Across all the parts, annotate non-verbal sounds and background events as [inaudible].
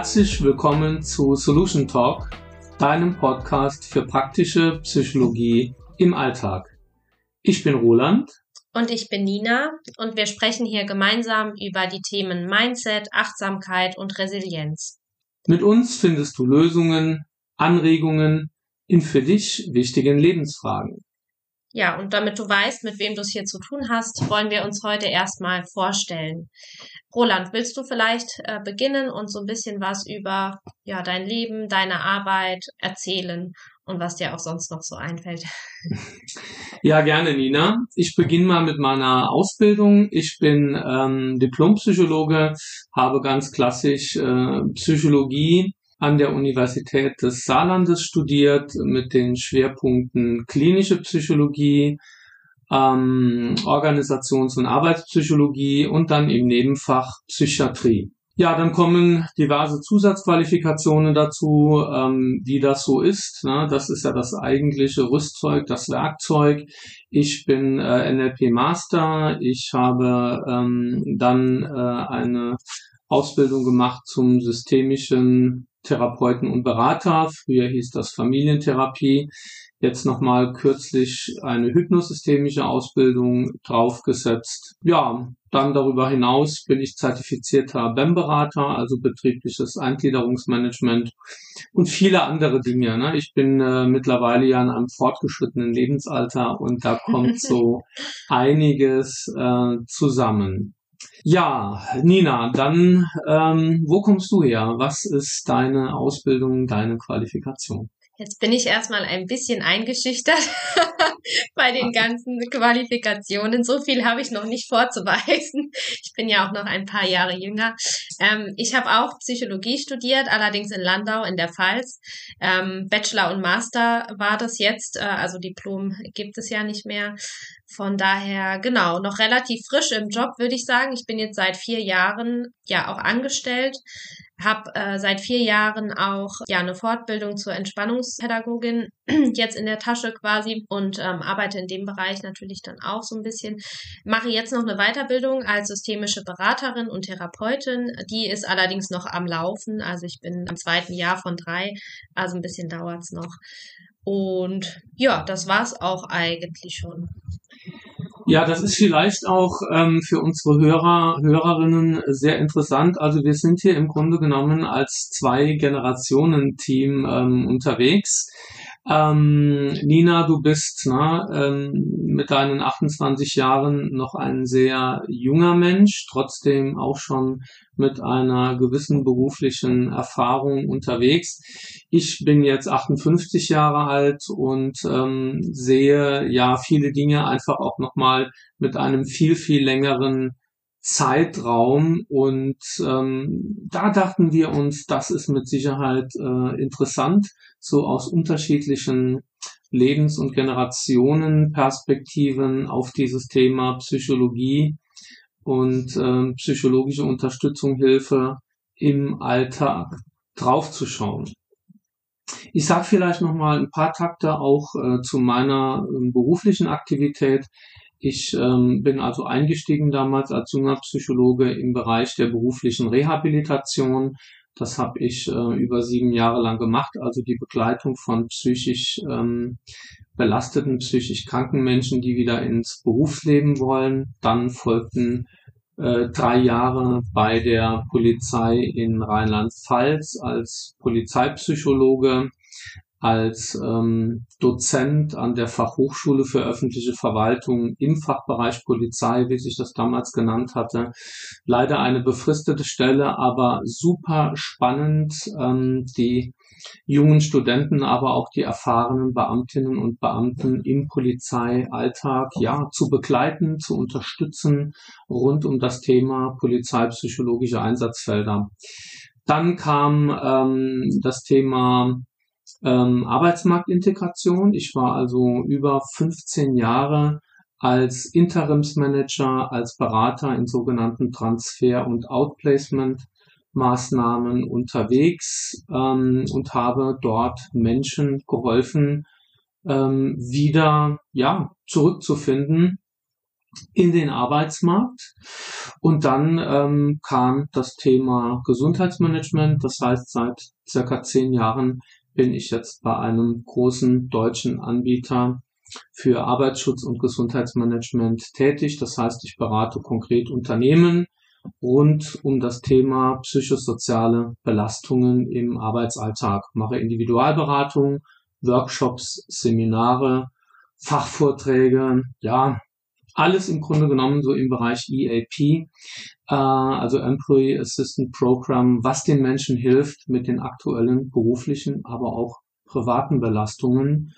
Herzlich willkommen zu Solution Talk, deinem Podcast für praktische Psychologie im Alltag. Ich bin Roland. Und ich bin Nina und wir sprechen hier gemeinsam über die Themen Mindset, Achtsamkeit und Resilienz. Mit uns findest du Lösungen, Anregungen in für dich wichtigen Lebensfragen. Ja, und damit du weißt, mit wem du es hier zu tun hast, wollen wir uns heute erstmal vorstellen. Roland, willst du vielleicht äh, beginnen und so ein bisschen was über ja, dein Leben, deine Arbeit erzählen und was dir auch sonst noch so einfällt? [laughs] Ja, gerne, Nina. Ich beginne mal mit meiner Ausbildung. Ich bin ähm, Diplompsychologe, habe ganz klassisch äh, Psychologie an der Universität des Saarlandes studiert mit den Schwerpunkten klinische Psychologie, ähm, Organisations- und Arbeitspsychologie und dann im Nebenfach Psychiatrie. Ja, dann kommen diverse Zusatzqualifikationen dazu, ähm, wie das so ist. Ne? Das ist ja das eigentliche Rüstzeug, das Werkzeug. Ich bin äh, NLP Master. Ich habe ähm, dann äh, eine Ausbildung gemacht zum systemischen Therapeuten und Berater. Früher hieß das Familientherapie. Jetzt nochmal kürzlich eine hypnosystemische Ausbildung draufgesetzt. Ja, dann darüber hinaus bin ich zertifizierter BEM-Berater, also betriebliches Eingliederungsmanagement und viele andere Dinge. Ne? Ich bin äh, mittlerweile ja in einem fortgeschrittenen Lebensalter und da kommt [laughs] so einiges äh, zusammen. Ja, Nina, dann ähm, wo kommst du her? Was ist deine Ausbildung, deine Qualifikation? Jetzt bin ich erstmal ein bisschen eingeschüchtert [laughs] bei den ganzen Qualifikationen. So viel habe ich noch nicht vorzuweisen. Ich bin ja auch noch ein paar Jahre jünger. Ähm, ich habe auch Psychologie studiert, allerdings in Landau in der Pfalz. Ähm, Bachelor und Master war das jetzt, äh, also Diplom gibt es ja nicht mehr. Von daher, genau, noch relativ frisch im Job, würde ich sagen. Ich bin jetzt seit vier Jahren ja auch angestellt habe äh, seit vier Jahren auch ja eine Fortbildung zur Entspannungspädagogin [clears throat] jetzt in der Tasche quasi und ähm, arbeite in dem Bereich natürlich dann auch so ein bisschen. Mache jetzt noch eine Weiterbildung als systemische Beraterin und Therapeutin. Die ist allerdings noch am Laufen. Also ich bin im zweiten Jahr von drei, also ein bisschen dauert's noch. Und ja, das war's auch eigentlich schon. Ja, das ist vielleicht auch ähm, für unsere Hörer, Hörerinnen sehr interessant. Also wir sind hier im Grunde genommen als zwei Generationen-Team ähm, unterwegs. Ähm, Nina, du bist na, ähm, mit deinen 28 Jahren noch ein sehr junger Mensch, trotzdem auch schon mit einer gewissen beruflichen Erfahrung unterwegs. Ich bin jetzt 58 Jahre alt und ähm, sehe ja viele Dinge einfach auch nochmal mit einem viel, viel längeren Zeitraum und ähm, da dachten wir uns, das ist mit Sicherheit äh, interessant, so aus unterschiedlichen Lebens- und Generationenperspektiven auf dieses Thema Psychologie und äh, psychologische Unterstützung, Hilfe im Alltag draufzuschauen. Ich sage vielleicht noch mal ein paar Takte auch äh, zu meiner äh, beruflichen Aktivität. Ich ähm, bin also eingestiegen damals als junger Psychologe im Bereich der beruflichen Rehabilitation. Das habe ich äh, über sieben Jahre lang gemacht, also die Begleitung von psychisch ähm, belasteten, psychisch kranken Menschen, die wieder ins Berufsleben wollen. Dann folgten äh, drei Jahre bei der Polizei in Rheinland-Pfalz als Polizeipsychologe als ähm, Dozent an der Fachhochschule für öffentliche Verwaltung im Fachbereich Polizei, wie sich das damals genannt hatte. Leider eine befristete Stelle, aber super spannend. Ähm, die jungen Studenten, aber auch die erfahrenen Beamtinnen und Beamten im Polizeialltag ja zu begleiten, zu unterstützen rund um das Thema polizeipsychologische Einsatzfelder. Dann kam ähm, das Thema ähm, Arbeitsmarktintegration. Ich war also über 15 Jahre als Interimsmanager, als Berater in sogenannten Transfer- und Outplacement-Maßnahmen unterwegs ähm, und habe dort Menschen geholfen, ähm, wieder ja zurückzufinden in den Arbeitsmarkt. Und dann ähm, kam das Thema Gesundheitsmanagement. Das heißt, seit circa zehn Jahren bin ich jetzt bei einem großen deutschen Anbieter für Arbeitsschutz und Gesundheitsmanagement tätig. Das heißt, ich berate konkret Unternehmen rund um das Thema psychosoziale Belastungen im Arbeitsalltag, mache Individualberatung, Workshops, Seminare, Fachvorträge, ja, alles im Grunde genommen so im Bereich EAP, äh, also Employee Assistant Program, was den Menschen hilft, mit den aktuellen beruflichen, aber auch privaten Belastungen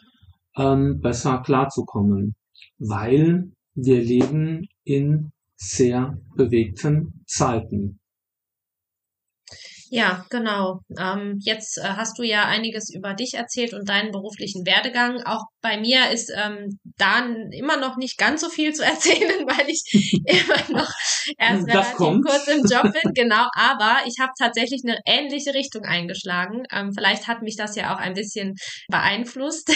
ähm, besser klarzukommen, weil wir leben in sehr bewegten Zeiten. Ja, genau. Ähm, jetzt äh, hast du ja einiges über dich erzählt und deinen beruflichen Werdegang. Auch bei mir ist ähm, da immer noch nicht ganz so viel zu [laughs] erzählen, weil ich [laughs] immer noch erst das relativ kommt. kurz im Job bin. [laughs] Genau, aber ich habe tatsächlich eine ähnliche Richtung eingeschlagen. Ähm, vielleicht hat mich das ja auch ein bisschen beeinflusst.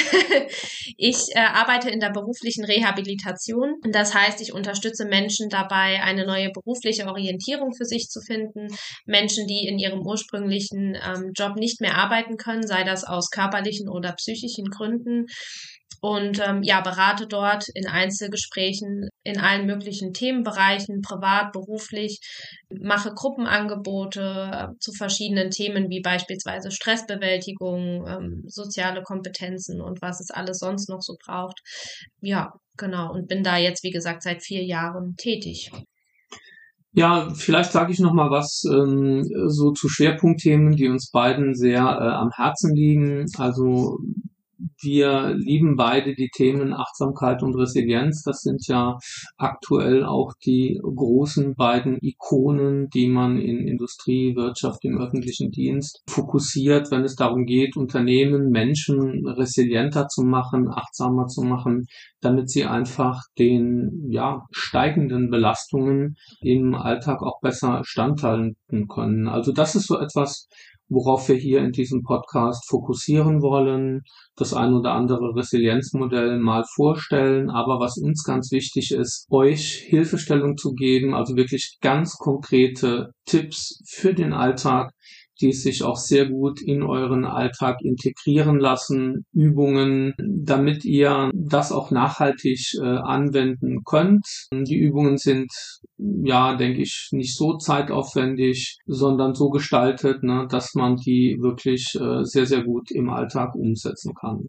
ich äh, arbeite in der beruflichen Rehabilitation. Das heißt, ich unterstütze Menschen dabei, eine neue berufliche Orientierung für sich zu finden. Menschen, die in ihrem ursprünglichen ähm, Job nicht mehr arbeiten können, sei das aus körperlichen oder psychischen Gründen. Und ähm, ja, berate dort in Einzelgesprächen in allen möglichen Themenbereichen, privat, beruflich, mache Gruppenangebote äh, zu verschiedenen Themen wie beispielsweise Stressbewältigung, ähm, soziale Kompetenzen und was es alles sonst noch so braucht. Ja, genau. Und bin da jetzt, wie gesagt, seit vier Jahren tätig. Ja, vielleicht sage ich noch mal was ähm, so zu Schwerpunktthemen, die uns beiden sehr äh, am Herzen liegen. Also wir lieben beide die Themen Achtsamkeit und Resilienz. Das sind ja aktuell auch die großen beiden Ikonen, die man in Industrie, Wirtschaft, im öffentlichen Dienst fokussiert, wenn es darum geht, Unternehmen, Menschen resilienter zu machen, achtsamer zu machen, damit sie einfach den ja, steigenden Belastungen im Alltag auch besser standhalten können. Also das ist so etwas, worauf wir hier in diesem Podcast fokussieren wollen, das ein oder andere Resilienzmodell mal vorstellen, aber was uns ganz wichtig ist, euch Hilfestellung zu geben, also wirklich ganz konkrete Tipps für den Alltag, die sich auch sehr gut in euren Alltag integrieren lassen, Übungen, damit ihr das auch nachhaltig äh, anwenden könnt. Die Übungen sind, ja, denke ich, nicht so zeitaufwendig, sondern so gestaltet, ne, dass man die wirklich äh, sehr, sehr gut im Alltag umsetzen kann.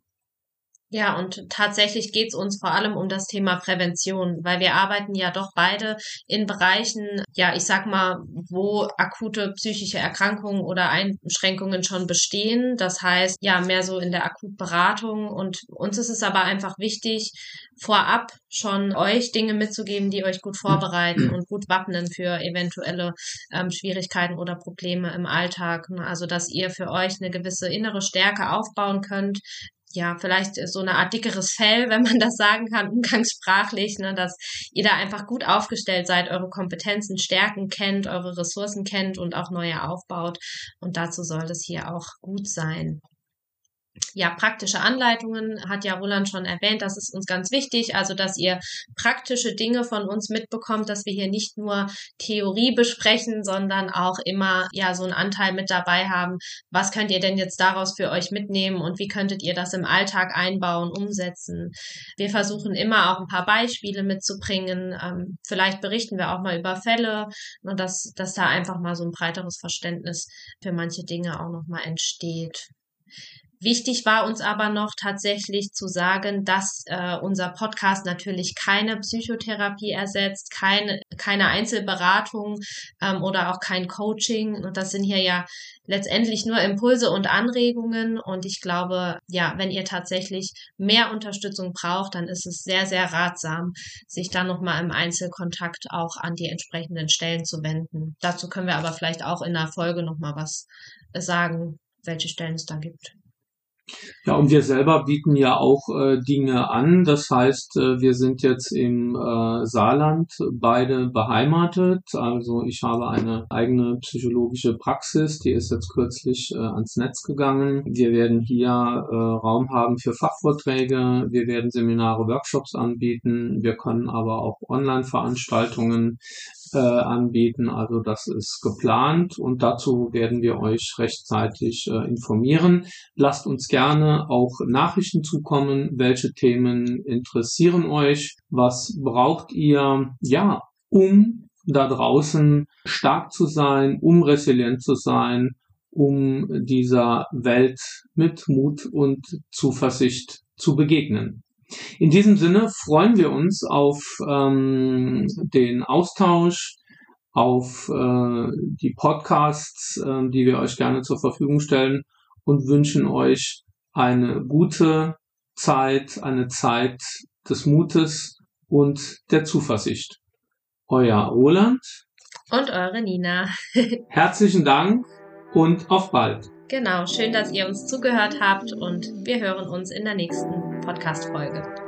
Ja, und tatsächlich geht's uns vor allem um das Thema Prävention, weil wir arbeiten ja doch beide in Bereichen, ja, ich sag mal, wo akute psychische Erkrankungen oder Einschränkungen schon bestehen. Das heißt, ja, mehr so in der Akutberatung. Und uns ist es aber einfach wichtig, vorab schon euch Dinge mitzugeben, die euch gut vorbereiten [clears throat] und gut wappnen für eventuelle ähm, Schwierigkeiten oder Probleme im Alltag. Also, dass ihr für euch eine gewisse innere Stärke aufbauen könnt, ja, vielleicht so eine Art dickeres Fell, wenn man das sagen kann, umgangssprachlich, ne, dass ihr da einfach gut aufgestellt seid, eure Kompetenzen, Stärken kennt, eure Ressourcen kennt und auch neue aufbaut. Und dazu soll es hier auch gut sein ja, praktische Anleitungen hat ja Roland schon erwähnt. Das ist uns ganz wichtig. Also, dass ihr praktische Dinge von uns mitbekommt, dass wir hier nicht nur Theorie besprechen, sondern auch immer, ja, so einen Anteil mit dabei haben. Was könnt ihr denn jetzt daraus für euch mitnehmen und wie könntet ihr das im Alltag einbauen, umsetzen? Wir versuchen immer auch ein paar Beispiele mitzubringen. Ähm, vielleicht berichten wir auch mal über Fälle und dass, dass da einfach mal so ein breiteres Verständnis für manche Dinge auch nochmal entsteht. Wichtig war uns aber noch tatsächlich zu sagen, dass äh, unser Podcast natürlich keine Psychotherapie ersetzt, keine, keine Einzelberatung ähm, oder auch kein Coaching. Und das sind hier ja letztendlich nur Impulse und Anregungen. Und ich glaube, ja, wenn ihr tatsächlich mehr Unterstützung braucht, dann ist es sehr, sehr ratsam, sich dann nochmal im Einzelkontakt auch an die entsprechenden Stellen zu wenden. Dazu können wir aber vielleicht auch in der Folge nochmal was sagen, welche Stellen es da gibt. Ja, und wir selber bieten ja auch äh, Dinge an. Das heißt, äh, wir sind jetzt im äh, Saarland beide beheimatet. Also ich habe eine eigene psychologische Praxis, die ist jetzt kürzlich äh, ans Netz gegangen. Wir werden hier äh, Raum haben für Fachvorträge. Wir werden Seminare, Workshops anbieten. Wir können aber auch Online-Veranstaltungen äh, anbieten. Also das ist geplant und dazu werden wir euch rechtzeitig äh, informieren. Lasst uns gerne auch Nachrichten zukommen. Welche Themen interessieren euch? Was braucht ihr? Ja, um da draußen stark zu sein, um resilient zu sein, um dieser Welt mit Mut und Zuversicht zu begegnen. In diesem Sinne freuen wir uns auf ähm, den Austausch, auf äh, die Podcasts, äh, die wir euch gerne zur Verfügung stellen und wünschen euch eine gute Zeit, eine Zeit des Mutes und der Zuversicht. Euer Roland und eure Nina. [laughs] Herzlichen Dank und auf bald. Genau, schön, dass ihr uns zugehört habt und wir hören uns in der nächsten Podcast-Folge.